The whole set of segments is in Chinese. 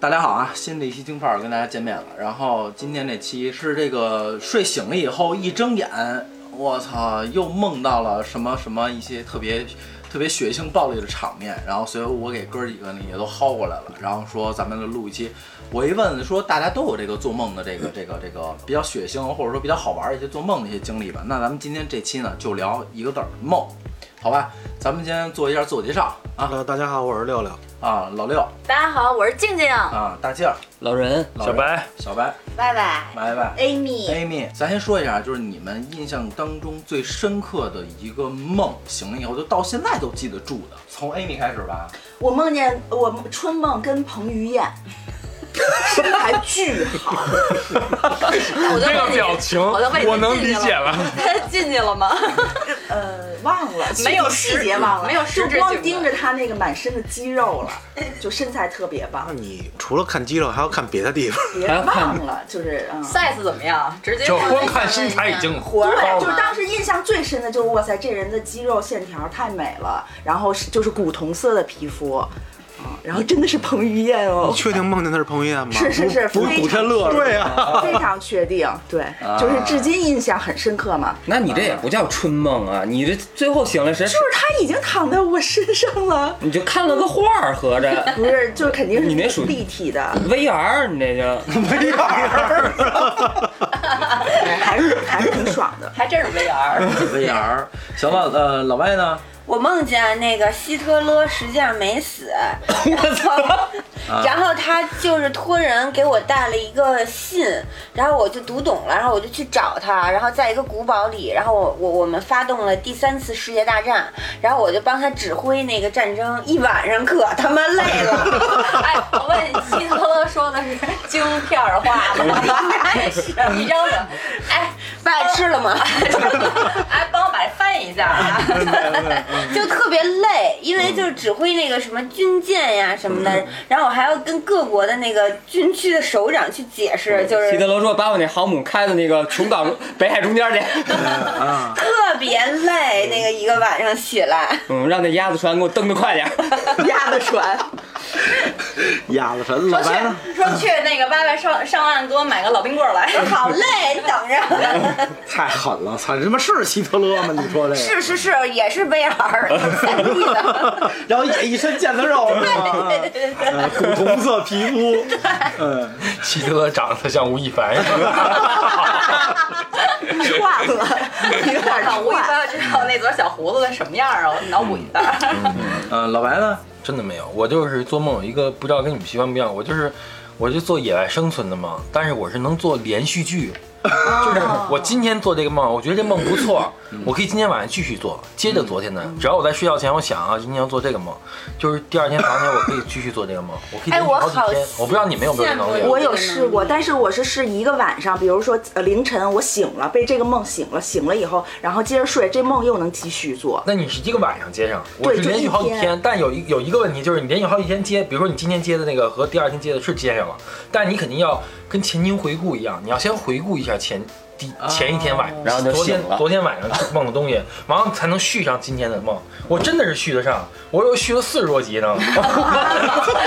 大家好啊！新的一期京范儿跟大家见面了。然后今天这期是这个睡醒了以后一睁眼，我操，又梦到了什么什么一些特别特别血腥暴力的场面。然后所以我给哥几个呢也都薅过来了，然后说咱们录一期。我一问说大家都有这个做梦的这个这个这个比较血腥或者说比较好玩一些做梦的一些经历吧。那咱们今天这期呢就聊一个字儿梦，好吧？咱们先做一下自我介绍啊。呃，大家好，我是六六。啊，老六。大家好，我是静静，啊，大静。儿，老人，老人。小白，小白，拜拜。拜拜。，Amy，Amy，咱先说一下，就是你们印象当中最深刻的一个梦，醒了以后就到现在都记得住的。从 Amy 开始吧。我梦见我春梦跟彭于晏，身材巨好，这个表情，我能理解了。他进去了吗？呃，忘了，没有细节忘了，没有就光盯着他那个满身的肌肉了，就身材特别棒那，你除了看肌肉，还要看别的地方。别忘了，就是嗯。size 怎么样？直接就看光看身材已经活儿高就是当时印象最深的就是哇塞，这人的肌肉线条太美了，然后是就是古铜色的皮肤，啊，然后真的是彭于晏哦。你，确定梦见他是彭于晏吗？是是是，不是古天乐对啊，非常确定，对，就是至今印象很深刻嘛。那你这也不叫春梦啊，你这最后醒了谁，就是他已经躺在我身上了，你就看了个画儿，合着。不是，就是肯定是你那属于立体的，VR，你这就。还是还是挺爽的。还真是 VR。VR，行了，呃，老外呢？我梦见那个希特勒实际上没死，我操！然后他就是托人给我带了一个信，然后我就读懂了，然后我就去找他，然后在一个古堡里，然后我我我们发动了第三次世界大战，然后我就帮他指挥那个战争，一晚上可他妈累了。哎，我问，希特勒说的是京片儿话吗？你扔的。哎，饭吃了吗？哎，帮我把这翻译一下啊。就特别累，因为就是指挥那个什么军舰呀什么的，然后我还要跟各国的那个军区的首长去解释，就是希特勒说把我那航母开到那个琼岛北海中间去，啊，特别累，那个一个晚上起来，嗯，让那鸭子船给我蹬得快点。鸭子船，鸭子神，老说白呢？去说去那个歪歪上上岸给我买个老冰棍来。好累，你等着。太狠了，操！你他妈是希特勒吗？你说这个？是是是，也是 然后也一身腱子肉是吗？对对对对。呃古铜色皮肤，嗯，希特勒长得像吴亦凡。串了，有点我一般串。要知道那撮小胡子什么样啊，我脑补一下。呃，老白呢？真的没有，我就是做梦有一个不知道跟你们习惯不一样，我就是我就做野外生存的嘛，但是我是能做连续剧，就是我今天做这个梦，我觉得这梦不错，我可以今天晚上继续做，接着昨天的，只要我在睡觉前我想啊，今天要做这个梦，就是第二天早上起来我可以继续做这个梦，我可以哎连续我好好几天，我不知道你们有没有这能力。我有试过，但是我是试一个晚上，比如说呃凌晨我醒了，被这个梦醒了，醒了以后，然后接着睡，这梦又能继续做。那你是一个晚上接上，我是连续好几天，但有一有一个问题就是你连续好几天接，比如说你今天接的那个和第二天接的是接上了，但你肯定要跟前情回顾一样，你要先回顾一下前第前一天晚上，然后昨天昨天晚上梦的东西，完了才能续上今天的梦。我真的是续得上，我又续了四十多集呢。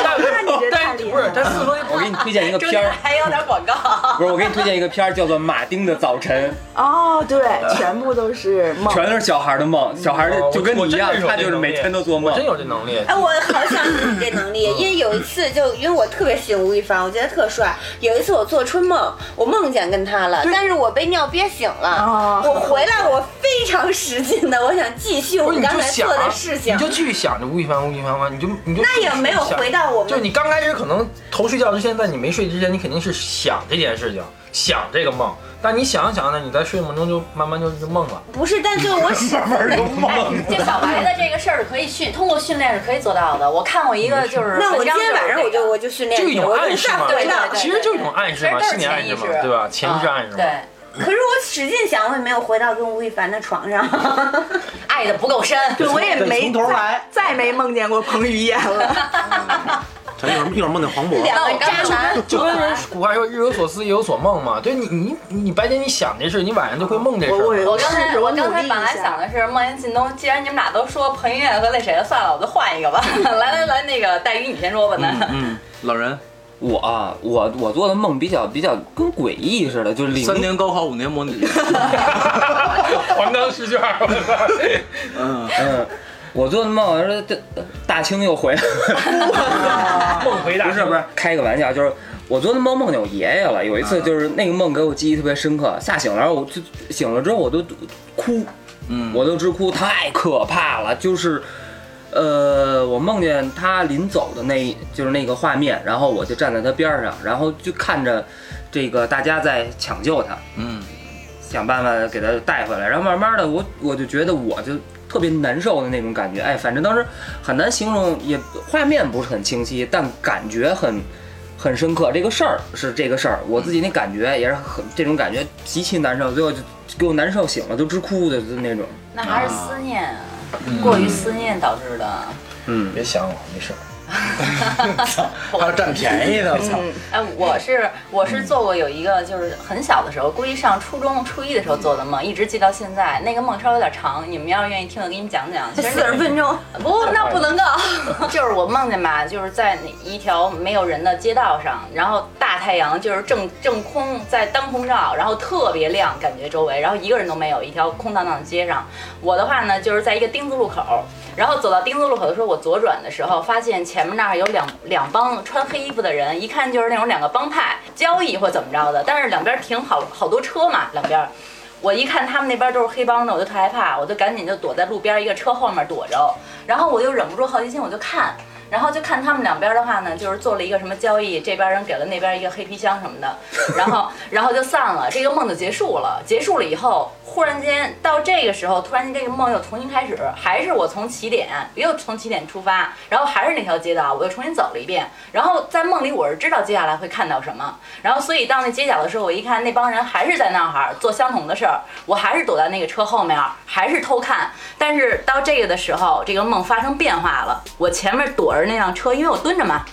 但那你这不是，厉害了但四十多集我给你推荐一个中间片儿，还有点广告。不是，我给你推荐一个片儿，叫做《马丁的早晨哦，对，全部都是》，梦。全都是小孩的梦，小孩哦就跟你一样他就是每天都做梦我真。有这能力。哎，我好想有这能力，因为有一次就因为我特别喜欢吴亦凡，我觉得特帅。有一次我做春梦，我梦见跟他了，但是我被尿憋醒了。哦我回来，我非常使劲的，我想继续我刚才做的事情你。就继续想着吴亦凡，吴亦凡，你就你就那也没有回到我们就你刚开始可能头睡觉之前，在你没睡之前，你肯定是想这件事情，想这个梦。但你想着想呢，你在睡梦中就慢慢就就梦了。不是，但最后我醒了。哎，这小白的这个事儿是可以训，通过训练是可以做到的。我看过一个就是那我今天晚上我就我就训练，就一种暗示嘛，再回到对对其实就是一种暗示嘛，都是心理暗示嘛潜意识，对吧？潜意识暗示嘛。对，可是我使劲想，我也没有回到跟吴亦凡的床上。爱的不够深。对，我也没从头来再再没梦见过彭于晏了。咱一会儿一会儿梦见黄渤，两个渣男，就跟人 古话说“日有所思，夜有所梦”嘛。对你，你你白天你想这事，你晚上就会梦这事我儿。我刚才我我刚才本来想的是梦见靳东，既然你们俩都说彭于晏和那谁了，算了，我就换一个吧。来来来，那个黛玉你先说吧，那嗯，老人，我啊，我我做的梦比较比较跟诡异似的，就是三年高考，五年模拟。黄冈试卷儿，我操！嗯，嗯，我做的梦说这大清又回来了，梦回大不是不是，开个玩笑，就是我做的梦梦见我爷爷了。有一次就是那个梦给我记忆特别深刻，吓醒了，然后我就醒了之后我都哭，嗯我都直哭，太可怕了，就是。呃，我梦见他临走的那，就是那个画面，然后我就站在他边儿上，然后就看着这个大家在抢救他，嗯，想办法给他带回来，然后慢慢的我我就觉得我就特别难受的那种感觉，哎，反正当时很难形容，也画面不是很清晰，但感觉很很深刻。这个事儿是这个事儿，我自己那感觉也是很这种感觉极其难受，最后就给我难受醒了，都直哭的那种。那还是思念啊，过于思念导致的。嗯，别想我，没事儿。还要占便宜的，操！哎，我是我是做过有一个，就是很小的时候，估计上初中初一的时候做的梦，一直记到现在。那个梦稍微有点长，你们要是愿意听，我给你们讲讲。四十分钟，不，那不能够。就是我梦见吧，就是在那一条没有人的街道上，然后大太阳就是正正空在当空照，然后特别亮，感觉周围，然后一个人都没有，一条空荡荡的街上。我的话呢，就是在一个丁字路口。然后走到丁字路口的时候，我左转的时候，发现前面那儿有两两帮穿黑衣服的人，一看就是那种两个帮派交易或怎么着的，但是两边停好好多车嘛，两边。我一看他们那边都是黑帮的，我就特害怕，我就赶紧就躲在路边一个车后面躲着，然后我就忍不住好奇心，我就看，然后就看他们两边的话呢，就是做了一个什么交易，这边人给了那边一个黑皮箱什么的，然后然后就散了，这个梦就结束了。结束了以后，忽然间到这个时候，突然间这个梦又重新开始，还是我从起点又从起点出发，然后还是那条街道，我又重新走了一遍。然后在梦里我是知道接下来会看到什么，然后所以到那街角的时候，我一看那帮人还是在那儿做相同的事儿，我还是躲在那个车后面，还是偷看。但是到这个的时候，这个梦发生变化了，我前面躲着那辆车，因为我蹲着嘛。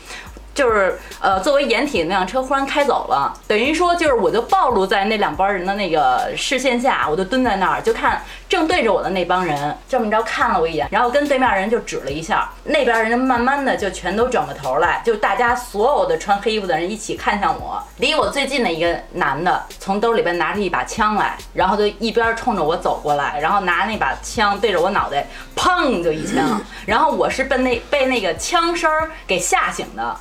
就是呃，作为掩体那辆车忽然开走了，等于说就是我就暴露在那两帮人的那个视线下，我就蹲在那儿，就看正对着我的那帮人这么着看了我一眼，然后跟对面人就指了一下，那边人慢慢的就全都转过头来，就大家所有的穿黑衣服的人一起看向我，离我最近的一个男的从兜里边拿出一把枪来，然后就一边冲着我走过来，然后拿那把枪对着我脑袋，砰就一枪，然后我是被那被那个枪声儿给吓醒的。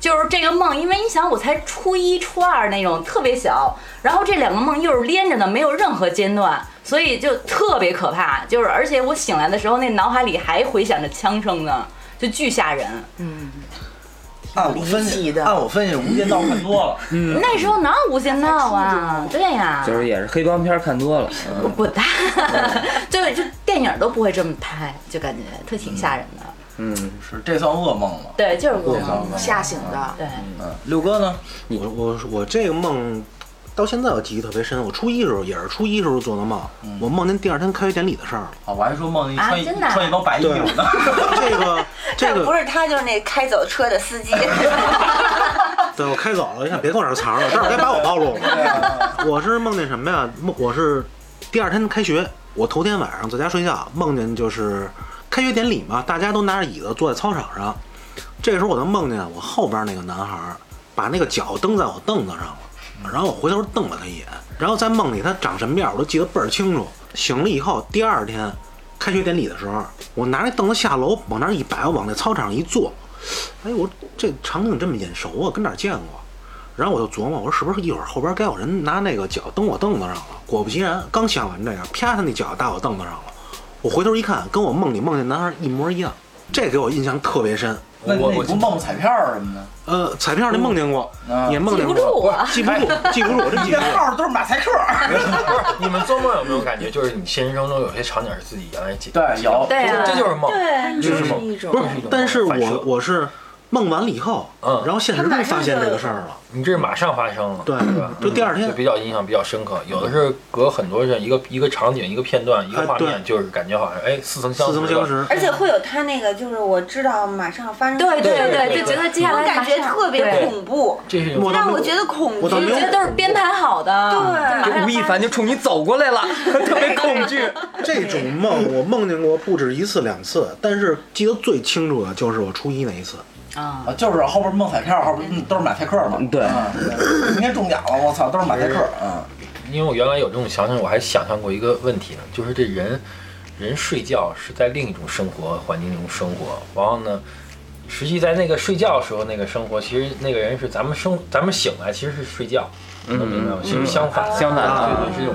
就是这个梦，因为你想，我才初一、初二那种特别小，然后这两个梦又是连着的，没有任何间断，所以就特别可怕。就是而且我醒来的时候，那脑海里还回响着枪声呢，就巨吓人。嗯 按我分析，的按我分析，《无间道》看多了，嗯那时候哪有无间道啊？对呀、就是也是黑帮片看多了，我滚蛋！就就电影都不会这么拍，就感觉特挺吓人的。嗯，是这算噩梦了。对，就是噩梦。噩梦。吓醒的。对，嗯，六哥呢？我我我这个梦到现在我记忆特别深。我初一时候也是初一时候做的梦，我梦见第二天开学典礼的事儿了。啊，我还说梦见穿一啊真的啊穿一帮白衣服呢。这个 这个不，是他，就是那开走车的司机。对我开走了，你看别跟我这儿藏了，待会儿该把我暴露了。我是梦见什么呀？梦我是第二天开学，我头天晚上在家睡觉，梦见就是开学典礼嘛，大家都拿着椅子坐在操场上。这时候我就梦见我后边那个男孩把那个脚蹬在我凳子上了，然后我回头瞪了他一眼，然后在梦里他长什么样我都记得倍儿清楚。醒了以后，第二天开学典礼的时候，我拿那凳子下楼往那儿一摆，往那操场上一坐，哎，我这场景这么眼熟啊，跟哪儿见过？然后我就琢磨，我说是不是一会儿后边该有人拿那个脚蹬我凳子上了？果不其然，刚想完这个，啪，他那脚搭我凳子上了。我回头一看，跟我梦里梦见男孩一模一样，这给我印象特别深。我我你不梦彩票什么的？呃，彩票那梦见过，啊也梦见过，记不住啊记不住，记不住，我这记不住。号都是马赛克。你们做梦有没有感觉，就是你现实生活中有些场景是自己原来记对有对啊这就是梦，对，就是梦，不是但是我我是梦完了以后，嗯然后现实中发现这个事儿了。你这是马上发生了，对对吧？就第二天就比较印象比较深刻。有的是隔很多人，一个一个场景、一个片段、一个画面，就是感觉好像哎似曾相似识了。曾相识。而且会有他那个，就是我知道马上发生，对对对对，就觉得接下来我感觉特别恐怖，这是一种我倒没有让我觉得恐惧我觉得都是编排好的。对就吴亦凡就冲你走过来了，特别恐惧。这种梦我梦见过不止一次两次，但是记得最清楚的就是我初一那一次。啊啊，就是后边梦彩票，后边嗯都是马赛克嘛。对啊，明天中奖了，我操，都是马赛克嗯。因为我原来有这种想象，我还想象过一个问题呢，就是这人，人睡觉是在另一种生活环境中生活，然后呢，实际在那个睡觉时候那个生活，其实那个人是咱们生，咱们醒来其实是睡觉，能明白吗？其实相反，相反对对，是一种，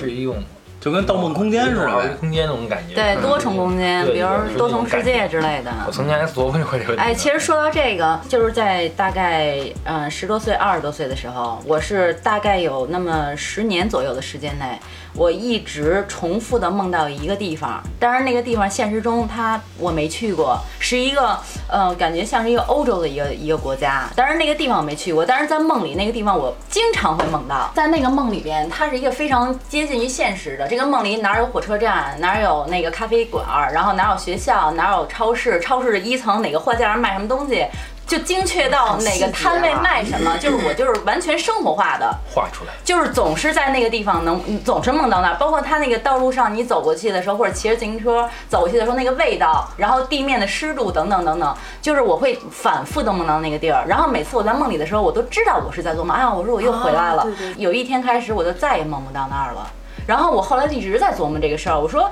是一种就跟《盗梦空间》似的。空间那种感觉。对，多重空间，比如多重世界之类的。我曾经还琢磨过这个问题。哎，其实说到这个，就是在大概嗯十多岁、二十多岁的时候，我是大概有那么十年左右的时间内，我一直重复的梦到一个地方。当然，那个地方现实中它我没去过，是一个呃感觉像是一个欧洲的一个一个国家。当然那个地方我没去过，但是在梦里那个地方我经常会梦到。在那个梦里边，它是一个非常接近于现实的。这个梦里哪有火车站，哪有那个咖啡馆，然后哪有学校，哪有超市，超市的一层哪个货架上卖什么东西。就精确到哪个摊位卖什么，就是我就是完全生活化的，画出来。就是总是在那个地方能总是梦到那儿，包括它那个道路上你走过去的时候，或者骑着自行车走过去的时候，那个味道，然后地面的湿度等等等等，就是我会反复的梦到那个地儿。然后每次我在梦里的时候，我都知道我是在做梦，哎呀，我说我又回来了。有一天开始，我就再也梦不到那儿了。然后我后来一直在琢磨这个事儿，我说，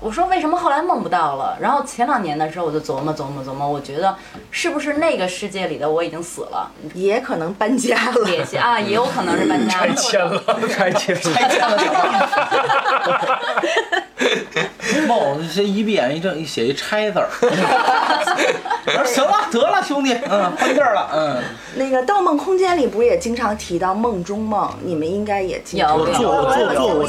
我说为什么后来梦不到了？然后前两年的时候，我就琢磨琢磨琢磨，我觉得是不是那个世界里的我已经死了，也可能搬家了。联系啊，也有可能是搬家了，拆迁了，拆迁拆迁了，梦这一闭眼一睁一写一拆字儿。我说行了，得了，兄弟，嗯，换地儿了，嗯。那个《盗梦空间》里不是也经常提到梦中梦？你们应该也经常有有做过做做过梦，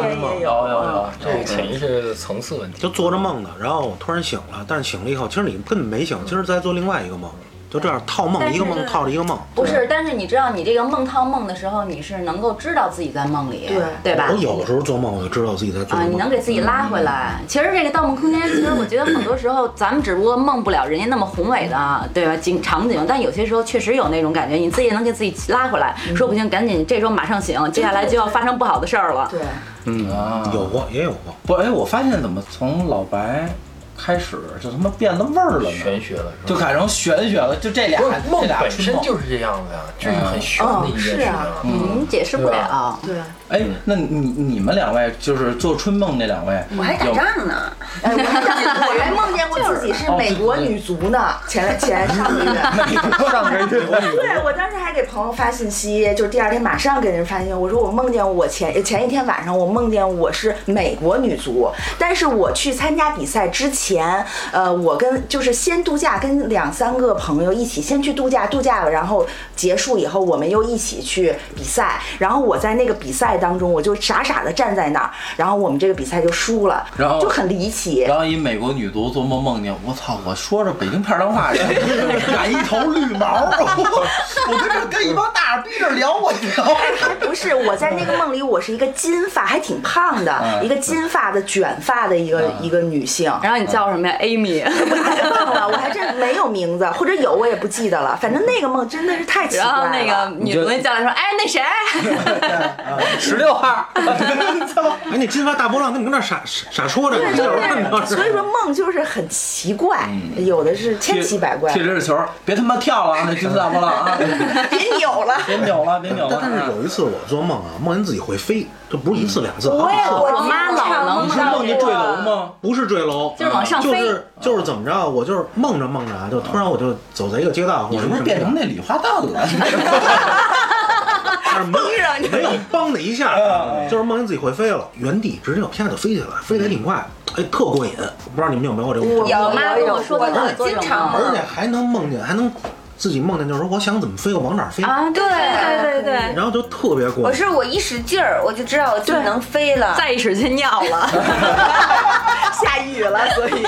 天也有有有有，这个潜意识的层次问题。就做着梦呢，然后我突然醒了，但是醒了以后，其实你根本没醒，其实在做另外一个梦，就这样套梦，一个梦套着一个梦。不是，但是你知道，你这个梦套梦的时候，你是能够知道自己在梦里，对对吧我？有的时候做梦，我就知道自己在做啊，你能。给自己拉回来。其实这个《盗梦空间》，其实我觉得很多时候咱们只不过梦不了人家那么宏伟的，对吧？景场景，但有些时候确实有那种感觉，你自己能给自己拉回来，说不行，赶紧这时候马上醒，接下来就要发生不好的事儿了。对，啊，有过，也有过。不，哎，我发现怎么从老白开始就他妈变了味儿了呢？玄学了，就改成玄学了，就这俩梦这俩本身就是这样的呀，这是很玄的一件事情啊。嗯，解释不了。对，哎，那你你们两位就是做春梦那两位，我还打仗呢，哎，我还我还梦见过自己是美国女足呢，前前上个月。上个月对，我当时还给朋友发信息，就是第二天马上给人发信息，我说我梦见我前前一天晚上我梦见我是美国女足，但是我去参加比赛之前，呃，我跟就是先度假，跟两三个朋友一起先去度假，度假了，然后结束以后我们又一起去比赛，然后我在那个比赛当中我就傻傻的站在那儿，然后我们这个比赛就输了，然后就很离奇。然后一美国女足做梦梦见，我操！我说着北京片儿脏话，染一头绿毛，我跟这跟一帮大耳逼着聊，我聊。还不是，我在那个梦里，我是一个金发，还挺胖的，嗯一个金发的卷发的一个、一个女性。然后你叫什么呀？Amy。我忘了，我还真没有名字，或者有我也不记得了。反正那个梦真的是太奇怪然了。后那个女同学叫来说：“哎，那谁？十六号，哎，那金发大波浪跟你跟那傻傻傻说着，对，所以说梦就是很奇怪，有的是千奇百怪踢。着球，别他妈跳了啊！那金发大波浪啊！别扭了。别扭了，别扭了。但是有一次我做梦啊，梦见自己会飞，这不是一次两次。我也我我妈老能你是梦见坠楼吗？不是坠楼，就是往上飞就是就是怎么着，我就是梦着梦着啊，就突然我就走在一个街道，我是不是变成那礼花弹了？但是没有没有梆的一下，就是梦见自己会飞了，原地直接就啪就飞起来，飞得还挺快，哎，特过瘾。不知道你们有没有？我妈跟我说她老做这种经常而且还能梦见，还能自己梦见，就是说我想怎么飞，我往哪儿飞，啊，对对对对，然后就特别过瘾。我是我一使劲儿，我就知道我自己能飞了。再一使劲尿了。下雨了，所以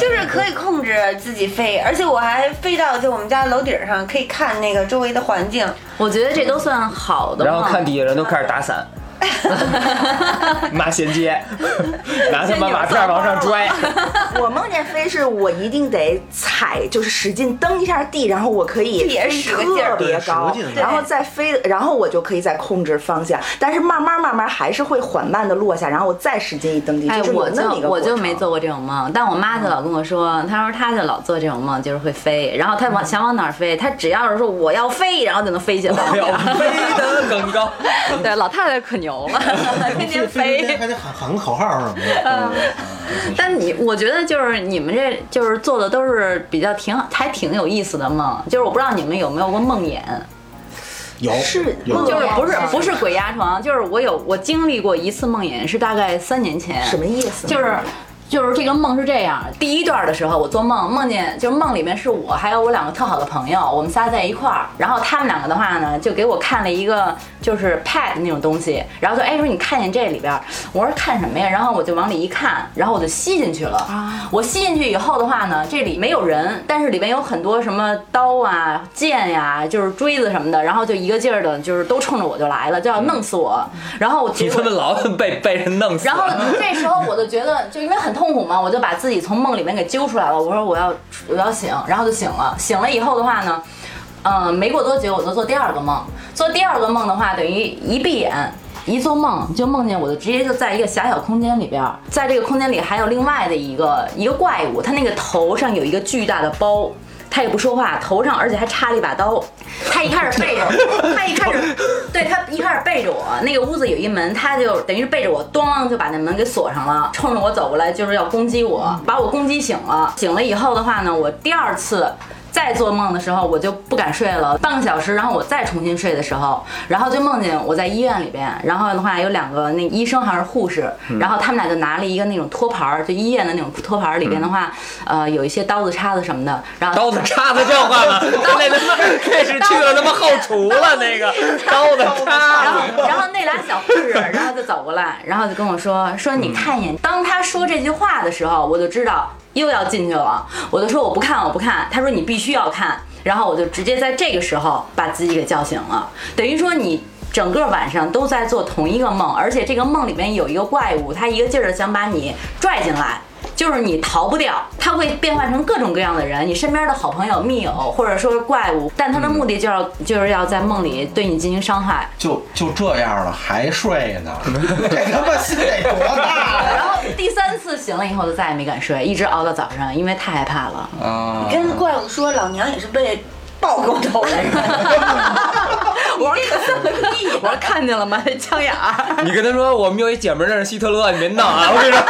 就是可以控制自己飞，而且我还飞到就我们家楼顶上，可以看那个周围的环境。我觉得这都算好的梦。然后看底下人都开始打伞，骂衔接，拿他妈马片往上拽。我梦见飞是我一定得踩，就是使劲蹬一下地，然后我可以飞使劲特别高，然后再飞，然后我就可以再控制方向，但是慢慢慢慢还是会缓慢的落下，然后我再使劲一蹬地，哎，就是有我就那么一个我就没做过这种梦，但我妈就老跟我说，她说她就老做这种梦，就是会飞，然后她往想往哪儿飞，她只要是说我要飞，然后就能飞起来。要飞得更高。对，老太太可牛了，天天飞。还得喊喊个口号什么的。但你，我觉得就是你们这就是做的都是比较挺还挺有意思的梦，就是我不知道你们有没有过梦魇，有是有就是不是不是鬼压床，就是我有我经历过一次梦魇，是大概三年前。什么意思？就是就是这个梦是这样，第一段的时候我做梦，梦见就是梦里面是我还有我两个特好的朋友，我们仨在一块儿，然后他们两个的话呢，就给我看了一个就是 pad 那种东西，然后就哎说你看见这里边儿，我说看什么呀？然后我就往里一看，然后我就吸进去了。我吸进去以后的话呢，这里没有人，但是里面有很多什么刀啊、剑呀、就是锥子什么的，然后就一个劲儿的，就是都冲着我就来了，就要弄死我。然后结果你他们老被被人弄死。然后这时候我就觉得，就因为很痛痛苦嘛，我就把自己从梦里面给揪出来了。我说我要我要醒，然后就醒了。醒了以后的话呢，嗯、没过多久我就做第二个梦。做第二个梦的话，等于一闭眼。一做梦就梦见我就直接就在一个狭小空间里边，在这个空间里还有另外的一个一个怪物，它那个头上有一个巨大的包，它也不说话，头上而且还插了一把刀。他一开始背着我，他一开始 对他一开始背着我，那个屋子有一门，他就等于是背着我，咣就把那门给锁上了，冲着我走过来就是要攻击我，把我攻击醒了。醒了以后的话呢，我第二次。再做梦的时候，我就不敢睡了，半个小时，然后我再重新睡的时候，然后就梦见我在医院里边，然后的话有两个那医生还是护士，然后他们俩就拿了一个那种托盘儿，就医院的那种托盘儿里边的话，呃，有一些刀子叉子什么的，然后 刀子叉子这话吗？那他妈这是去了他妈后厨了，那个刀子叉然后。，然后那俩小护士，然后就走过来，然后就跟我说说你看一眼。当他说这句话的时候，我就知道又要进去了。我就说我不看，我不看。他说你必须要看。然后我就直接在这个时候把自己给叫醒了，等于说你。整个晚上都在做同一个梦，而且这个梦里面有一个怪物，他一个劲儿的想把你拽进来，就是你逃不掉，他会变换成各种各样的人，你身边的好朋友、密友，或者说是怪物，但他的目的就要就是要在梦里对你进行伤害。就就这样了，还睡呢？这他妈心得多大呀！然后 第三次醒了以后就再也没敢睡，一直熬到早上，因为太害怕了。啊，跟怪物说，老娘也是被爆过头的人。我说看，我说看见了吗？那枪眼儿。你跟他说我们有一姐们儿认识希特勒，你别闹啊！我跟你说，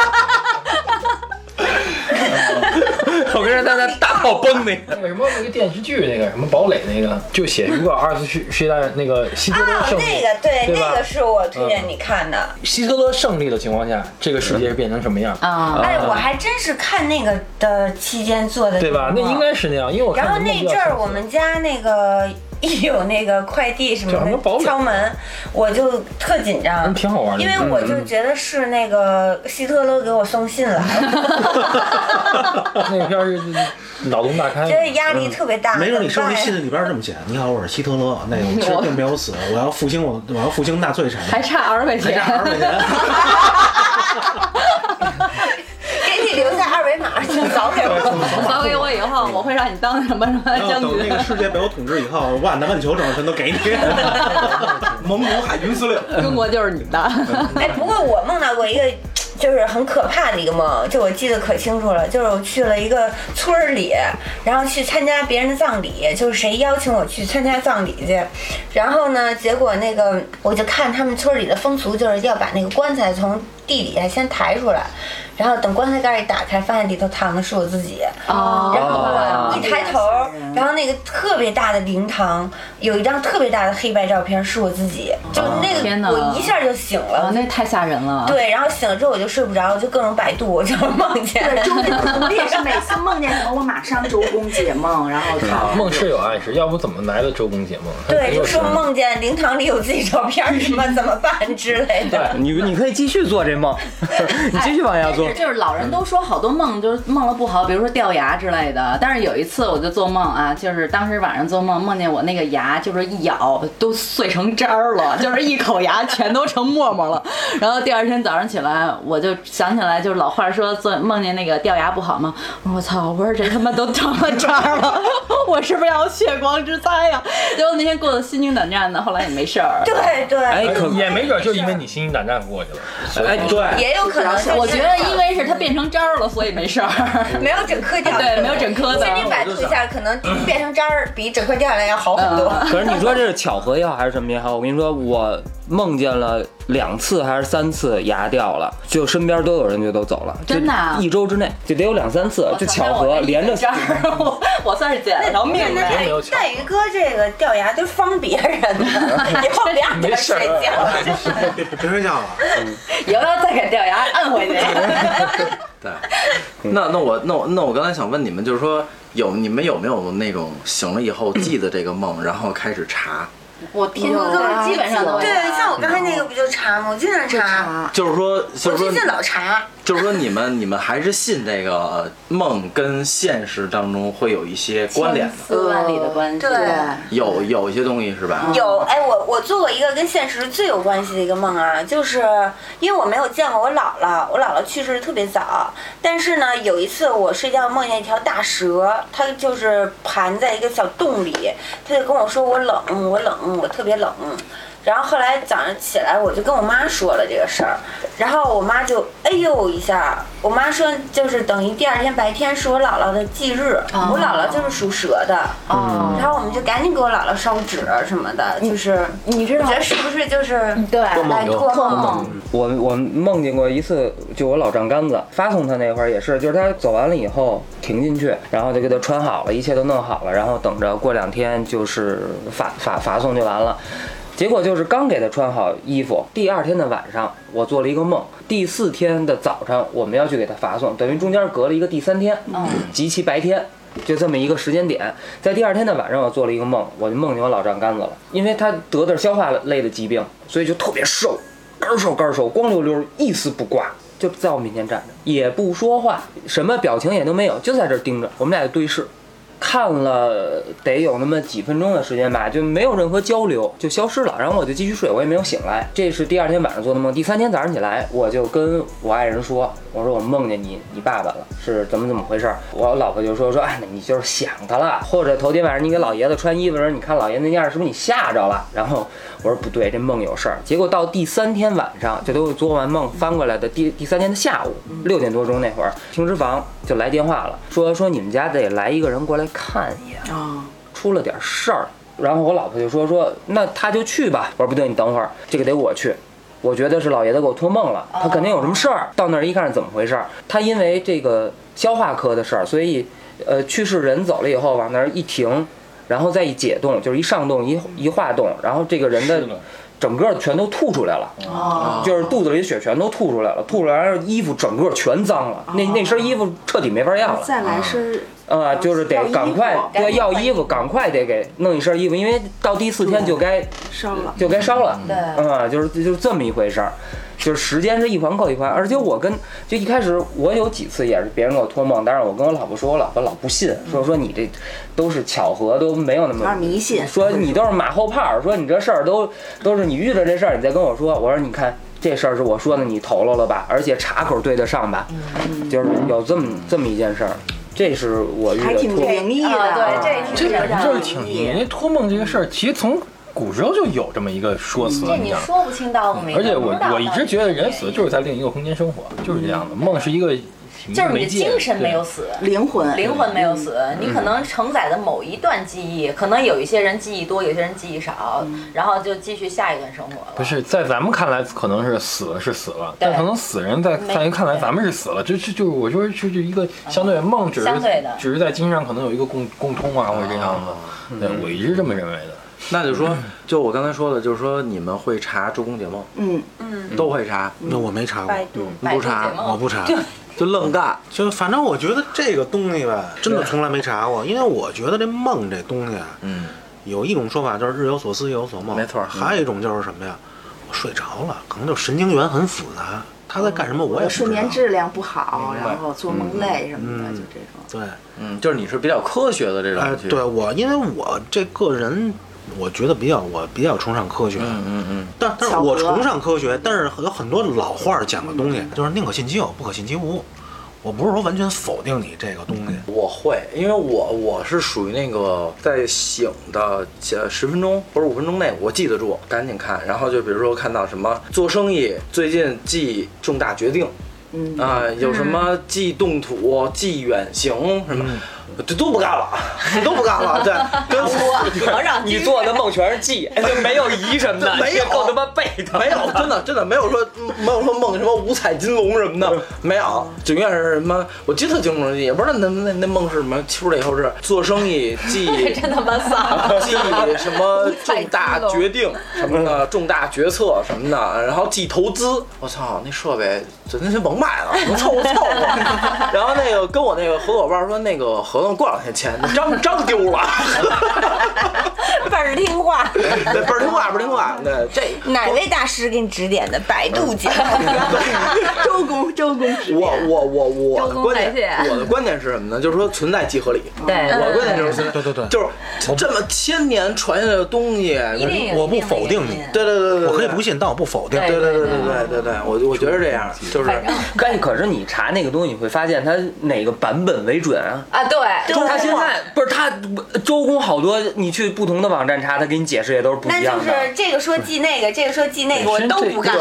我跟你说，他那大炮崩那个。那个什么那个电视剧那个什么堡垒那个，就写如果二次世世界大战那个希特勒啊，胜利，那个对，对那个是我推荐你看的。希特勒胜利的情况下，这个世界变成什么样，啊，哎，我还真是看那个的期间做的，对吧？那应。该是那样，因为我看然后那阵儿我们家那个一有那个快递什么的敲门，我就特紧张。嗯，挺好玩的。因为我就觉得是那个希特勒给我送信来了，那个片儿是脑洞大开嘛，觉得压力特别大。没准你收这信里边这么写：你好，我是希特勒，那个我其实并没有死，我要复兴我，我要复兴纳粹产业，还差二十块钱。还差二十块钱。给你留下二维码，请扫给我。早给我以后，我会让你当什么什么将军等那。个世界被我统治以后，我把南半球整个全都给你。蒙古海军司令，中国就是你的。哎，不过我梦到过一个。就是很可怕的一个梦，就我记得可清楚了。就是我去了一个村儿里，然后去参加别人的葬礼，就是谁邀请我去参加葬礼去。然后呢，结果那个我就看他们村里的风俗，就是要把那个棺材从地底下先抬出来，然后等棺材盖一打开，发现里头躺的是我自己。哦然后我一抬头，然后那个特别大的灵堂有一张特别大的黑白照片，是我自己，就那个我一下就醒了。啊，那太吓人了。对，然后醒了之后我就睡不着，我就各种百度，我就梦见。对，周我也是每次梦见什么，我马上周公解梦，然后看。梦是有暗示，要不怎么来的周公解梦？对，就说梦见灵堂里有自己照片，什么怎么办之类的。对 你你可以继续做这梦，你继续往下做。说，就是老人都说好多梦就是梦了不好，比如说掉牙之类的。但是有一次我就做梦啊，就是当时晚上做梦，梦见我那个牙就是一咬都碎成渣儿了，就是一口牙全都成沫沫了。然后第二天早上起来，我就想起来，就是老话说做梦见那个掉牙不好吗？我说我操，我说这他妈都成了渣儿了，我是不是要血光之灾呀？结果那天过得心惊胆战的，后来也没事儿。对对，哎，可也没准就因为你心惊胆战过去了。哎对，也有可能是我觉得因为是它变成渣了，所以没事儿。没有整颗掉，对没有整颗的千金百度一下，可能变成渣儿比整颗掉下来要好很多。可是你说这是巧合也好，还是什么也好，我跟你说，我梦见了两次还是三次牙掉了，就身边都有人就都走了，真的一周之内就得有两三次，就巧合连着。我 我算是捡了条命那呗。带带鱼哥这个掉牙就方别人的，以后俩点睡觉。别睡觉了，以后要再给掉牙摁回去。对，那那我那我那我刚才想问你们，就是说有你们有没有那种醒了以后记得这个梦，然后开始查？我天天基本上都对，像我刚才那个不就查吗？我经常查，就是说，我就是说最，近老查。就是说你们你们还是信这个呃梦跟现实当中会有一些关联的，丝万里的关系。对有有一些东西是吧？有，哎，我我做过一个跟现实最有关系的一个梦啊，就是因为我没有见过我姥姥，我姥姥去世得特别早，但是呢，有一次我睡觉梦见一条大蛇，它就是盘在一个小洞里，它就跟我说我冷，我冷，我特别冷。然后后来早上起来，我就跟我妈说了这个事儿，然后我妈就哎呦一下，我妈说就是等于第二天白天是我姥姥的忌日，我姥姥就是属蛇的，哦。然后我们就赶紧给我姥姥烧纸什么的，就是你知道？我觉得是不是就是对。来托做梦？梦，我我梦见过一次，就我老丈杆子发送他那会儿也是，就是他走完了以后停进去，然后就给他穿好了，一切都弄好了，然后等着过两天就是发发发送就完了。结果就是刚给他穿好衣服，第二天的晚上我做了一个梦，第四天的早上我们要去给他发送，等于中间隔了一个第三天，及其白天。就这么一个时间点，在第二天的晚上，我做了一个梦，我就梦见我老丈杆子了，因为他得的是消化类的疾病，所以就特别瘦，干瘦干瘦，光溜溜，一丝不挂，就在我面前站着，也不说话，什么表情也都没有，就在这儿盯着。我们俩就对视，看了得有那么几分钟的时间吧，就没有任何交流，就消失了。然后我就继续睡，我也没有醒来。这是第二天晚上做的梦。第三天早上起来，我就跟我爱人说，我说我梦见你你爸爸了，是怎么怎么回事？我老婆就说说，哎，你就是想他了，或者头天晚上你给老爷子穿衣服的时候，你看老爷子那样，是不是你吓着了？然后我说不对，这梦有事儿。结果到第三天晚上，就都做完梦翻过来的第第三天的下午六点多钟那会儿，停尸房就来电话了，说说你们家得来一个人过来看一眼，啊，出了点事儿。然后我老婆就说说那他就去吧。我说不对，你等会儿，这个得我去。我觉得是老爷子给我托梦了，他肯定有什么事儿。到那儿一看是怎么回事儿？他因为这个消化科的事儿，所以呃去世人走了以后往那儿一停，然后再一解冻，就是一上冻一一化冻，然后这个人的整个全都吐出来了。哦，就是肚子里的血全都吐出来了，吐出来，然后衣服整个全脏了，那那身衣服彻底没法要了。再来身啊、就是得赶快赶紧对要衣服，赶快得给弄一身衣服，因为到第四天就该烧了。就该烧了。对啊、就是就是这么一回事儿，就是时间是一环扣一环，而且我跟就一开始我有几次也是别人给我托梦，但是我跟我老婆说，我老婆老不信，说说你这都是巧合，都没有那有点么迷信说你都是马后炮，说你这事儿都都是你遇着这事儿，你再跟我说，我说你看。这事儿是我说的，你投了了吧？而且茬口对得上吧？就是有这么这么一件事儿，这是我遇还挺灵异的，啊对这这是这是挺因为托梦这个事儿，其实从古时候就有这么一个说辞了，这你你知道吗？说不清道不明。而且我我一直觉得人死就是在另一个空间生活，就是这样的。梦是一个就是你的精神没有死，灵魂灵魂没有死，你可能承载的某一段记忆，可能有一些人记忆多，有些人记忆少，然后就继续下一段生活了。不是在咱们看来可能是死了是死了，但可能死人在没在人看来咱们是死了，这这就是我说这是一个相对梦，只是相对的只是在精神上可能有一个共共通啊或者这样子。对我一直这么认为的。那就说，就我刚才说的，就是说你们会查周公解梦，嗯嗯，都会查，那我没查过，不查，我不查。就愣干。就反正我觉得这个东西吧，真的从来没查过，因为我觉得这梦这东西啊，嗯，有一种说法就是日有所思夜有所梦，没错嗯。还有一种就是什么呀，我睡着了，可能就神经元很复杂，他在干什么我也不知道。睡眠质量不好，然后做梦累什么的，就这种。对，嗯，就是你是比较科学的这种哎，对我，因为我这个人，我觉得比较我比较崇尚科学，嗯嗯嗯，但但是我崇尚科学，但是有很多老话儿讲的东西，就是宁可信其有，不可信其无。我不是说完全否定你这个东西，我会，因为我我是属于那个在醒的呃十分钟或者五分钟内，我记得住，赶紧看。然后就比如说看到什么做生意最近记重大决定，嗯。啊、有什么记动土、记远行什么，这都不干了，这都不干了。对，跟合上你做的梦全是记，没有疑什么的，没有他妈背的。没有，真的真的没有说没有说梦什么五彩金龙什么的，没有，就永远是什么，我记得特清楚，也不知道那那那梦是什么，出来以后是做生意记真他妈丧。记什么重大决定什么的，重大决策什么的，然后记投资。我操，那设备真的是甭买了，能凑合凑合。然后那个跟我那个合作伙伴说，那个合过两天签，那章章丢了。倍儿听话，倍儿听话，倍儿听话。那这哪位大师给你指点的？百度讲，周公，周公我我我我的观点，我的观点是什么呢？就是说存在即合理。对，我观点就是对对对，就是这么千年传下来的东西，我不否定你。对对对对，我可以不信，但我不否定。对对对对对对对，我我觉得这样就是。但可是你查那个东西，你会发现它哪个版本为准啊？啊，对，他现在不是他周公好多，你去不同的。网站查，他给你解释也都是不一样的。就是这个说记那个，这个说记那个，我都不干。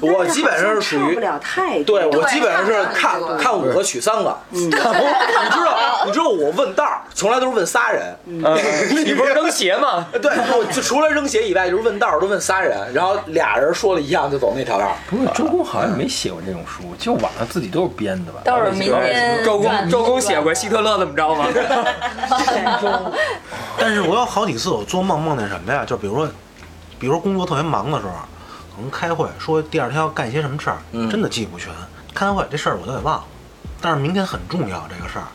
对，我基本上是属于差不。了太多。对，我基本上是看看五个取三 个，你知道，你知道我问道儿，从来都是问仨人，嗯你不是扔鞋吗？对，我就除了扔鞋以外，就是问道儿都问仨人，然后俩人说了一样就走那条道儿。不是周公好像没写过这种书，就网上自己都是编的吧？都是民间周公周公写过希特勒怎么着吗？但是我有好几次我做梦梦见什么呀？就比如说，比如说工作特别忙的时候，可能开会说第二天要干些什么事儿，嗯真的记不全。开完会这事儿我都给忘了，但是明天很重要这个事儿。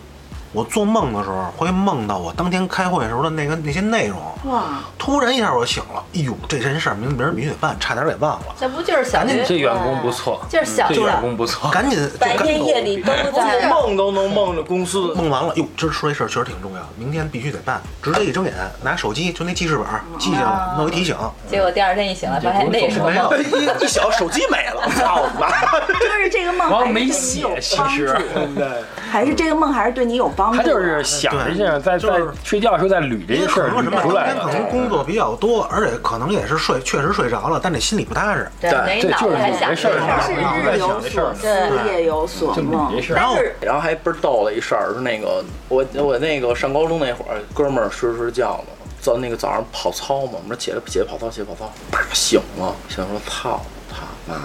我做梦的时候会梦到我当天开会时候的那个那些内容，哇，突然一下我醒了，哎呦，这件事儿明明儿必须得办，差点给忘了，这不就是小学？这员工不错，就是小这员。工不错。赶紧就白赶天夜里都在。梦都能梦着公司，梦完了，哟，今儿说这事儿确实挺重要，明天必须得办。直接一睁眼，拿手机就那记事本记下来，弄一提醒。结果第二天一醒来，发现那也是个没有梦。一一小手机没了，操你妈！就是这个梦完了没写有其帮助实，还是这个梦还是对你有帮助。他就是想着这样，在在就是睡觉的时候再捋这因为个事儿捋出来可能。工作比较多，而且可能也是睡，确实睡着了，但这心里不踏实。对，这就是想你这事儿日有想这事儿所思，夜有所梦然后然后还倍儿逗的一事儿是那个我我那个上高中那会儿，哥们儿睡睡觉呢，早那个早上跑操嘛，我们说起来起来跑操起来跑操，啪醒了，想说操他妈。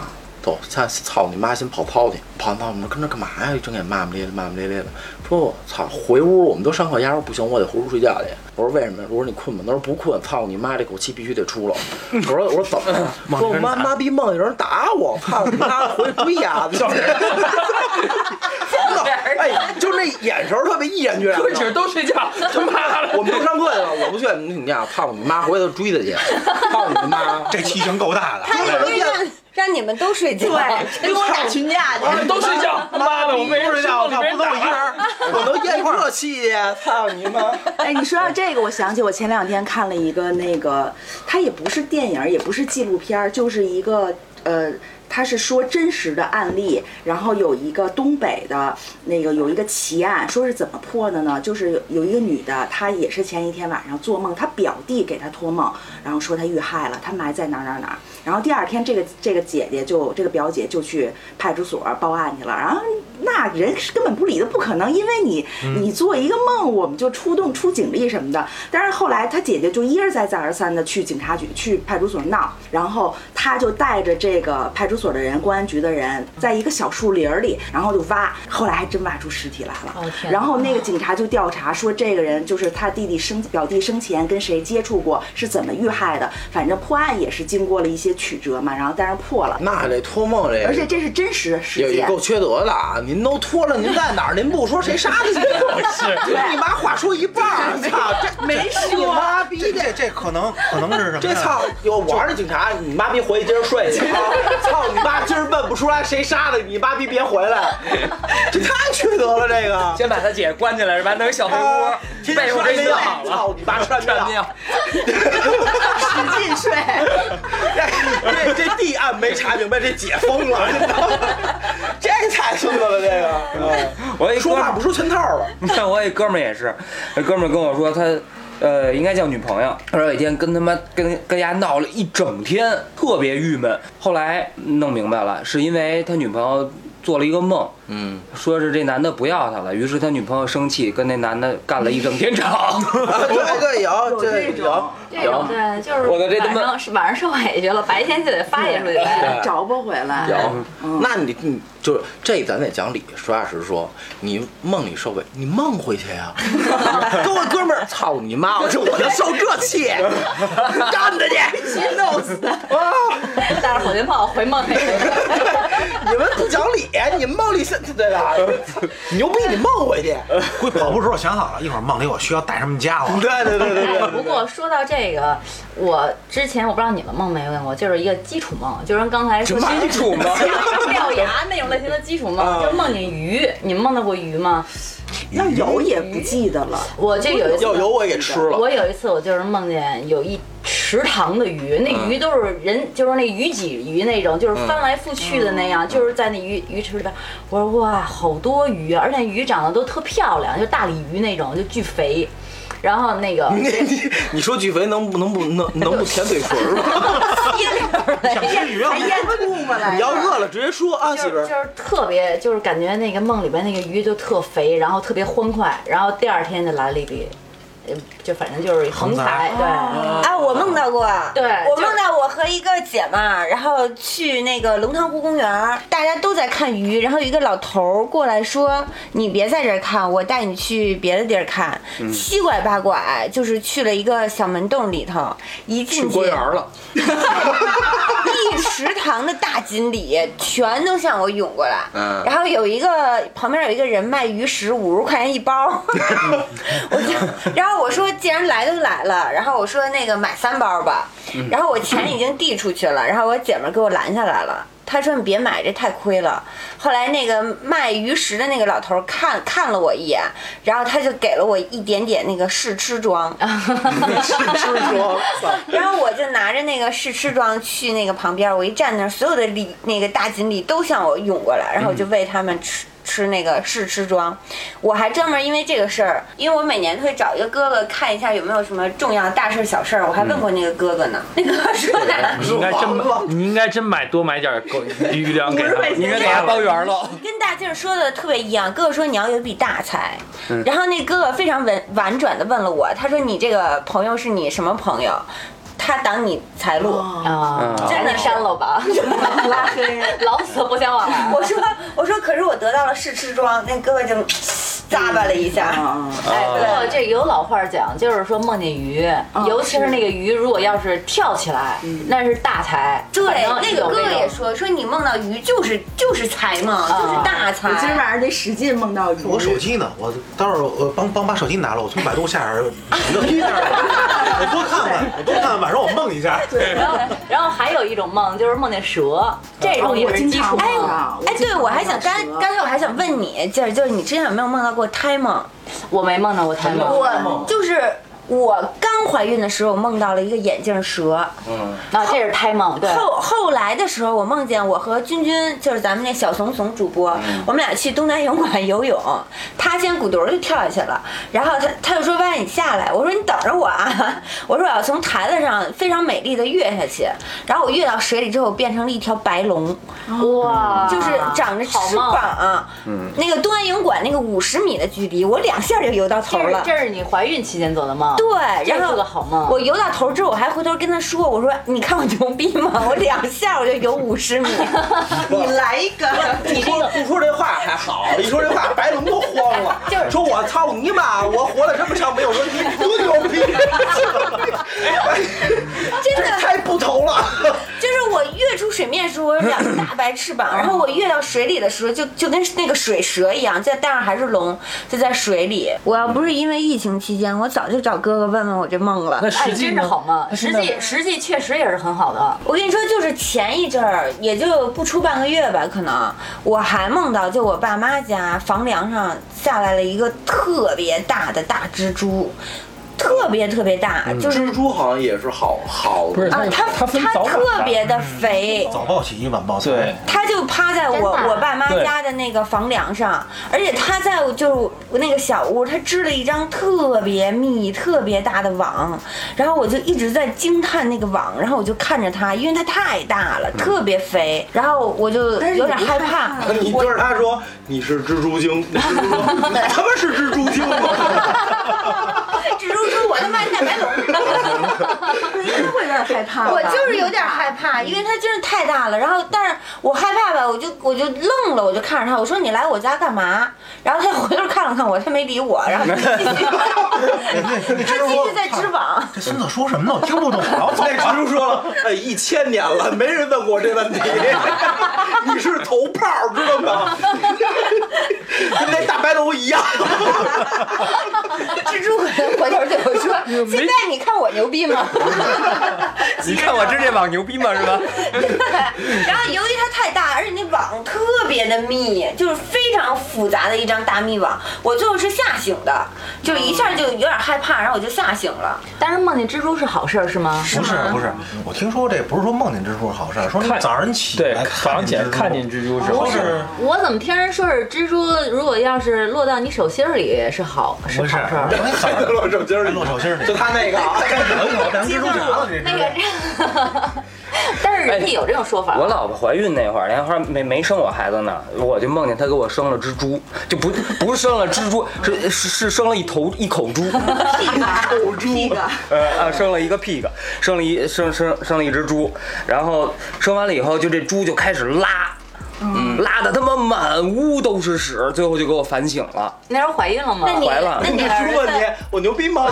走，操操你妈！先跑操去，跑完操，我们跟这干嘛呀？一睁眼骂骂咧咧，骂骂咧咧的。说我操，回屋我们都上课，丫说不行，我得回屋睡觉去。我说为什么呀？我说你困吗？他说不困。操你妈！这口气必须得出了。我说我说怎么了？说我妈妈逼梦见有人打我，操你妈！回去追丫的。哎，就那眼神特别毅然决然。哥几个都睡觉，他妈的！我们都上课去了，我不去，你你呀，操你妈！回头追他去，操你妈！这气性够大的。让让你们都睡觉。对，跟我打群架去。你 们都睡觉，他妈的，我没睡觉，我操，不能我一人。我能咽这气呀，操你妈！哎，你说到这个，我想起我前两天看了一个那个，它也不是电影，也不是纪录片，就是一个呃。他是说真实的案例，然后有一个东北的那个有一个奇案，说是怎么破的呢？就是有有一个女的，她也是前一天晚上做梦，她表弟给她托梦，然后说她遇害了，她埋在哪儿哪儿哪儿。然后第二天，这个这个姐姐就这个表姐就去派出所报案去了，然后那人是根本不理的，不可能，因为你你做一个梦，我们就出动出警力什么的。但是后来他姐姐就一而再再而三的去警察局、去派出所闹，然后他就带着这个派出所的人、公安局的人，在一个小树林儿里，然后就挖，后来还真挖出尸体来了。然后那个警察就调查说，这个人就是他弟弟生表弟生前跟谁接触过，是怎么遇害的。反正破案也是经过了一些曲折嘛，然后但是破了。那这托梦这，而且这是真实的事件也也够，缺德的啊！您都脱了，您在哪儿？您不说谁杀的你？是 你妈话说一半儿，操，这没你妈逼这这这可能可能是什么呀？这操！有我要是警察，你妈逼回去接着睡去啊！操你妈，今儿问不出来谁杀的，你妈逼别回来！这太缺德了，这个。先把他姐关起来是吧？弄一小黑屋，天天被窝这涮好了，操你妈涮涮尿！尿。使劲睡。这这地案没查明白，这姐疯了，这太孙子了，这个。嗯我一说话不说全套了。你 看我一哥们儿也是，那哥们儿跟我说他，呃，应该叫女朋友。他说有一天跟他妈跟跟丫闹了一整天，特别郁闷。后来弄明白了，是因为他女朋友做了一个梦，嗯，说是这男的不要她了，于是他女朋友生气，跟那男的干了一整天场。对对有有这这种这种对，就是我的这他妈晚上是晚上受委屈了，白天就得发泄出去。找不回来。有，那你你就是这咱得讲理，实话实说，你梦里受委，你梦回去呀、跟我哥们儿，操你妈！我这我就受这气，干他去！弄死他！带着火箭炮回梦里。你们不讲理，你们梦里是对吧？牛逼，你梦回去。会跑步时候我想好了，一会儿梦里我需要带什么家伙。对对对对哎，不过说到这个，我之前我不知道你们梦没问过，就是一个基础梦，就是跟刚才说基础梦掉牙那种类型的基础梦，就是梦见鱼。你们梦到过鱼吗？要有也不记得了。我就有一次，要有我也吃了。我有一次我就是梦见有一池塘的鱼，那鱼都是人，就是那鱼鲫鱼那种，就是翻来覆去的那样，就是在那鱼鱼池里边。我说哇，好多鱼啊，而且鱼长得都特漂亮，就大鲤鱼那种，就巨肥。然后那个你你你说巨肥能不能不能 能不舔嘴唇吗？想吃鱼啊还！咽吐沫来着。你要饿了直接说啊，媳妇儿。就是就是特别，就是感觉那个梦里边那个鱼就特肥，然后特别欢快，然后第二天就来了一笔，呃，就反正就是横财，对。啊，我梦到过，对我梦到我和一个姐们儿，然后去那个龙塘湖公园，大家都在看鱼，然后有一个老头儿过来说：“你别在这儿看，我带你去别的地儿看。七拐八拐，就是去了一个小门洞里头，一进去公园了，一池塘的大锦鲤全都向我涌过来，嗯然后有一个旁边有一个人卖鱼食，五十块钱一包，我就，然后我说既然来都来了，然后我说那个买三包吧，然后我钱已经递出去了，然后我姐们儿给我拦下来了。她说：“你别买，这太亏了。”后来那个卖鱼食的那个老头儿看看了我一眼，然后他就给了我一点点那个试吃装，试吃装，然后我就拿着那个试吃装去那个旁边，我一站那儿，所有的鲤那个大锦鲤都向我涌过来，然后我就喂他们吃。吃那个试吃装，我还专门因为这个事儿，因为我每年都会找一个哥哥看一下有没有什么重要大事儿小事儿，我还问过那个哥哥呢。那哥哥说的，你应该真买，你应该真买多买点儿够余粮给他。你应该给他包圆了。跟大劲儿说的特别一样。哥哥说你要有一笔大财，然后那哥哥非常婉婉转的问了我，他说你这个朋友是你什么朋友？他挡你财路。啊，真的删了吧，拉黑，老死不相往来。我说我说，可是我得到了试吃装，那哥哥就咂巴了一下。啊，哎，不过这有老话讲，就是说梦见鱼，尤其是那个鱼，如果要是跳起来，那是大财。对，那个哥也说说你梦到鱼就是就是财嘛，就是大财。我今儿晚上得使劲梦到鱼。我手机呢？我到时候我帮帮把手机拿了，我从百度下点儿一下，我多看看，我多看看，晚上我梦一下。然后，然后还有一种梦，就是梦见蛇，这种也是基础哎梦。哎，对，我还想刚刚才我还想问你，就是就是你之前有没有梦到过胎梦？我没梦到过胎梦，我就是我刚怀孕的时候梦到了一个眼镜蛇，嗯啊，这是胎梦，对。后后来的时候，我梦见我和君君，就是咱们那小怂怂主播，我们俩去东南泳馆游泳，他先鼓犊就跳下去了，然后他他就说：“歪，你下来。”我说：“你等着我啊！” 我说：“我要从台子上非常美丽的跃下去。”然后我跃到水里之后，变成了一条白龙，哇，就是长着翅。膀。嗯，那个东南泳馆那个五十米的距离，我两下就游到头了。这是这是你怀孕期间做的梦，对，然后是个好梦。我游到头之后，我还回头跟他说：“我说你看我牛逼吗？我两下我就游五十米。你来一个，你说不说这话还好，一说这话白龙都慌了，就是说我操你妈，我活了这么长没有问题多牛逼，真的太不投了。就是我跃跃出水面的时候，我有两个大白翅膀，然后我跃到水里的时候，就就跟那个水蛇一样，在但是还是龙，就在水里。我要不是因为疫情期间，我早就找哥哥问问我这梦了。那哎，真是好梦，实际实际确实也是很好的。我跟你说，就是前一阵儿，也就不出半个月吧，可能我还梦到，就我爸妈家房梁上下来了一个特别大的大蜘蛛，特别特别大，就是蜘蛛好像也是好好不是啊，它它特别的肥，早报喜，晚报对。它就趴在我我爸妈家的那个房梁上，而且它在就是那个小屋，它织了一张特别密、特别大的网，然后我就一直在惊叹那个网，然后我就看着它，因为它太大了，特别肥，然后我就但是有点害害怕怕。你对着他说你是蜘蛛精，那蜘蛛说 他妈是蜘蛛精吗？蜘蛛说：“我他妈大白龙。”应该会有点害怕。我就是有点害怕，因为它真是太大了。然后，但是我害怕吧，我就我就愣了，我就看着他，我说你来我家干嘛？然后他回头看了看我，他没理我，然后他继续，他继续在织网。这孙子说什么呢？我听不懂。我走那蜘蛛说了，哎，一千年了，没人问过这问题，你是头炮，知道吗？跟那大白龙一样。蜘蛛回头对我说：“现在你看我牛逼吗？”你看我织这网牛逼吗？是吧？然后由于它太大，而且那网特别的密，就是非常复杂的一张大密网。我最后是吓醒的，就一下就有点害怕，然后我就吓醒了。但是梦见蜘蛛是好事儿是吗？不是不是，我听说这不是说梦见蜘蛛是好事儿，说你早上起对来早上起来看见蜘蜘蛛是蛛，好事说是我怎么听人说是蜘蛛，如果要是落到你手心儿里是好是不是？好事儿。我早上落手心儿里落手心儿里，就他那个啊，有一口当蜘蛛侠了，这那是。个，但是人家有这种说法。我老婆怀孕那会儿，那会儿没没生我孩子呢，我就梦见她给我生了只猪，就不不是生了蜘蛛，是是是生了一头一口猪，口猪，呃啊，生了一个 pig，生了一生生生了一只猪，然后生完了以后，就这猪就开始拉。嗯，拉的他妈满屋都是屎，最后就给我反省了。那时候怀孕了吗？那你怀了那你蜘儿子蛛问你，我牛逼吗？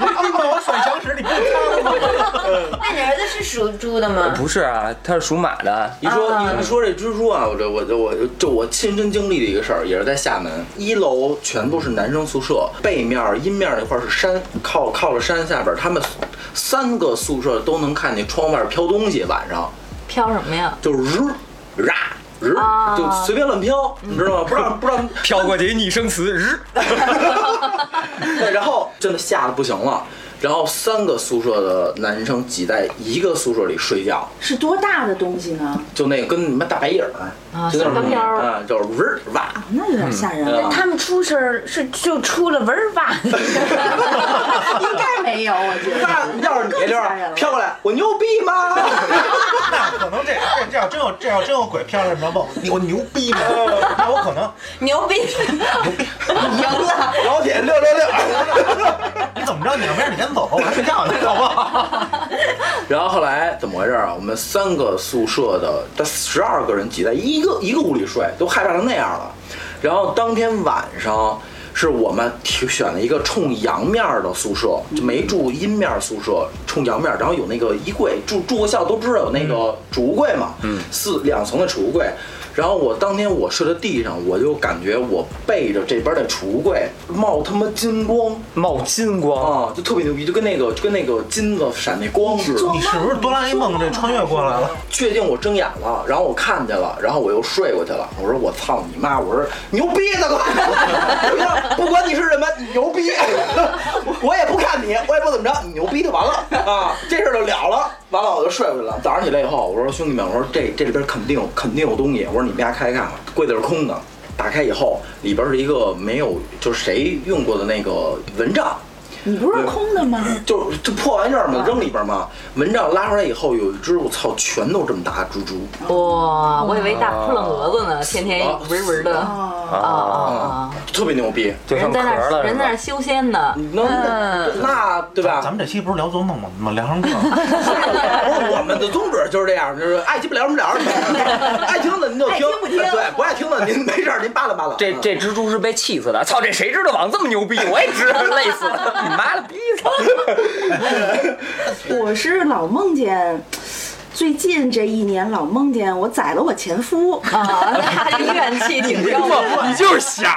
你把 我甩墙屎你不看吗？那你儿子是属猪的吗？不是啊，他是属马的。你说啊一说这蜘蛛啊，我这我这我就我亲身经历的一个事儿，也是在厦门，一楼全部是男生宿舍，背面阴面那块儿是山，靠靠着山下边儿，他们三个宿舍都能看见窗外飘东西，晚上飘什么呀？就是日 ra 日啊就随便乱飘，你知道吗？不知道 不知道飘过去一拟声词，日，然后真的吓得不行了。然后三个宿舍的男生挤在一个宿舍里睡觉，是多大的东西呢？就那个跟你们大白影儿啊就那种小飘儿啊，就是嗡儿哇，那有点吓人嗯了。他们出事儿是就出了文儿吧？应该没有，我觉得。那要是你这吓人了样飘过来，我牛逼吗？那可能这这这要真有这要真有鬼飘来什么问我，你我牛逼吗？那我可能牛逼！赢了，老铁六六六。你怎么着？你要没事你先走，我还睡觉呢，好不好？然后后来怎么回事啊？我们三个宿舍的这十二个人挤在一个一个屋里睡，都害怕成那样了。然后当天晚上是我们提选了一个冲阳面的宿舍，就没住阴面宿舍，冲阳面，然后有那个衣柜，住住过校都知道有那个储物柜嘛，嗯，四两层的储物柜。然后我当天我睡在地上，我就感觉我背着这边的储物柜冒他妈金光冒金光。啊，就特别牛逼，就跟那个就跟那个金子闪那光似的。你是不是哆啦 A 梦这穿越过来了？确定我睁眼了，然后我看见了，然后我又睡过去了。我说我操你妈！我说牛逼大哥！我说不管你是什么，你牛逼！我也不看你，我也不怎么着，你牛逼就完了啊！这事儿就了了。完了我就睡回去了。早上起来以后，我说兄弟们，我说这这里边肯定肯定有东西。我说你们家开开看看，柜子是空的。打开以后，里边是一个没有就是谁用过的那个蚊帐，你不是空的吗？就就破玩意儿嘛，扔里边嘛。蚊帐拉出来以后，有一只我操，全都这么大蜘蛛。哇，我以为大扑棱蛾子呢，天天闻闻的。哦，啊啊啊！特别牛逼，就人在那儿，人在那儿？修仙呢。那那对吧？咱们这期不是聊做梦吗？怎么聊成这？不是我们的宗旨就是这样，就是爱鸡巴聊什么聊什么，爱听的您就听，听不听对，不爱听的您没事儿您扒拉扒拉。这这蜘蛛是被气死的，操！这谁知道网这么牛逼？我也知道，累死了！你妈了逼！操！我是老梦见。最近这一年老梦见我宰了我前夫，啊，那这怨气挺重的。你就是想，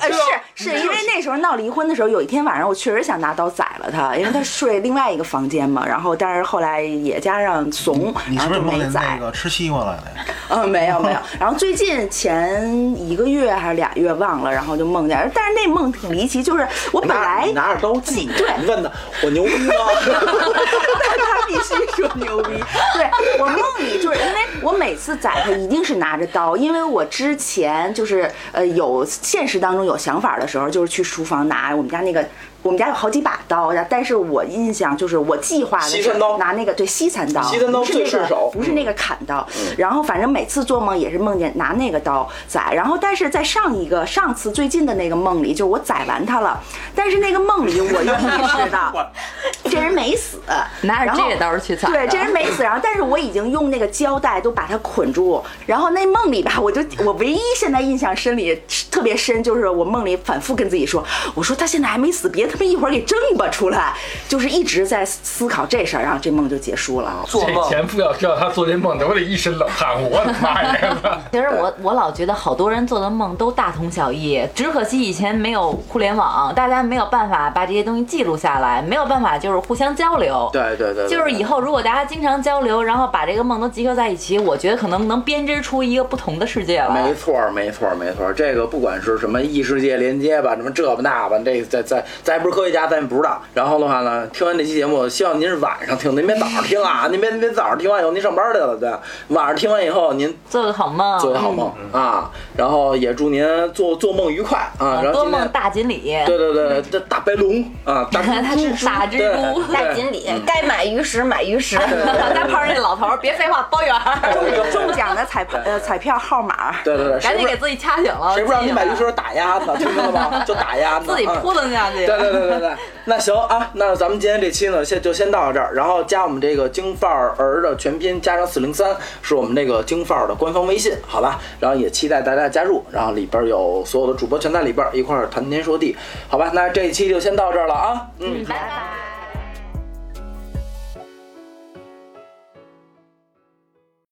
呃，是是因为那时候闹离婚的时候，有一天晚上我确实想拿刀宰了他，因为他睡另外一个房间嘛。然后但是后来也加上怂，你是不是然后就没宰那。个吃西瓜来的？嗯，没有没有。然后最近前一个月还是俩月忘了，然后就梦见，但是那梦挺离奇，就是我本来拿着刀记，对你问他我牛逼吗？但 他必须说牛逼。对我梦里就是因为我每次宰他一定是拿着刀，因为我之前就是呃有现实当中有想法的时候，就是去书房拿我们家那个。我们家有好几把刀，但是我印象就是我计划的拿那个对西餐刀，西餐刀不是那个最顺手。不是那个砍刀。然后反正每次做梦也是梦见拿那个刀宰，然后但是在上一个上次最近的那个梦里，就是我宰完他了，但是那个梦里我又意识到这人没死，拿这刀去宰对，这人没死，然后但是我已经用那个胶带都把他捆住，然后那梦里吧，我就我唯一现在印象深里特别深，就是我梦里反复跟自己说，我说他现在还没死，别一会儿给挣吧出来，就是一直在思考这事儿，然后这梦就结束了。做梦前夫要知道他做这梦，得我得一身冷汗，我的妈呀！其实我我老觉得好多人做的梦都大同小异，只可惜以前没有互联网，大家没有办法把这些东西记录下来，没有办法就是互相交流。对对对，对就是以后如果大家经常交流，然后把这个梦都集合在一起，我觉得可能能编织出一个不同的世界来没。错儿，没错儿，没错儿。这个不管是什么异世界连接吧，什么这吧那吧，这个咱咱咱也不是科学家，咱也不知道。然后的话呢，听完这期节目，希望您是晚上听，您别早上听啊，您 别您别早上听完以后您上班去了，对。晚上听完以后您做个好梦，做个好梦啊，然后也祝您做做梦愉快啊。然后多梦，大锦鲤。对对对，这大白龙啊，大它是大蜘蛛大锦鲤，该买鱼食买鱼食。大胖那老头儿，别废话，包圆儿，中奖的彩呃彩票号码，对对对，赶紧给自己掐醒了。谁不让你买鱼食打鸭子，听到了吗？就打鸭子，自己嗯扑腾下去。对对对对对对，那行啊，那咱们今天这期呢，先就先到这儿，然后加我们这个京范儿的全拼加上四零三，是我们这个京范儿的官方微信，好吧？然后也期待大家加入，然后里边有所有的主播全在里边一块儿谈天说地，好吧？那这一期就先到这儿了啊，嗯，拜拜。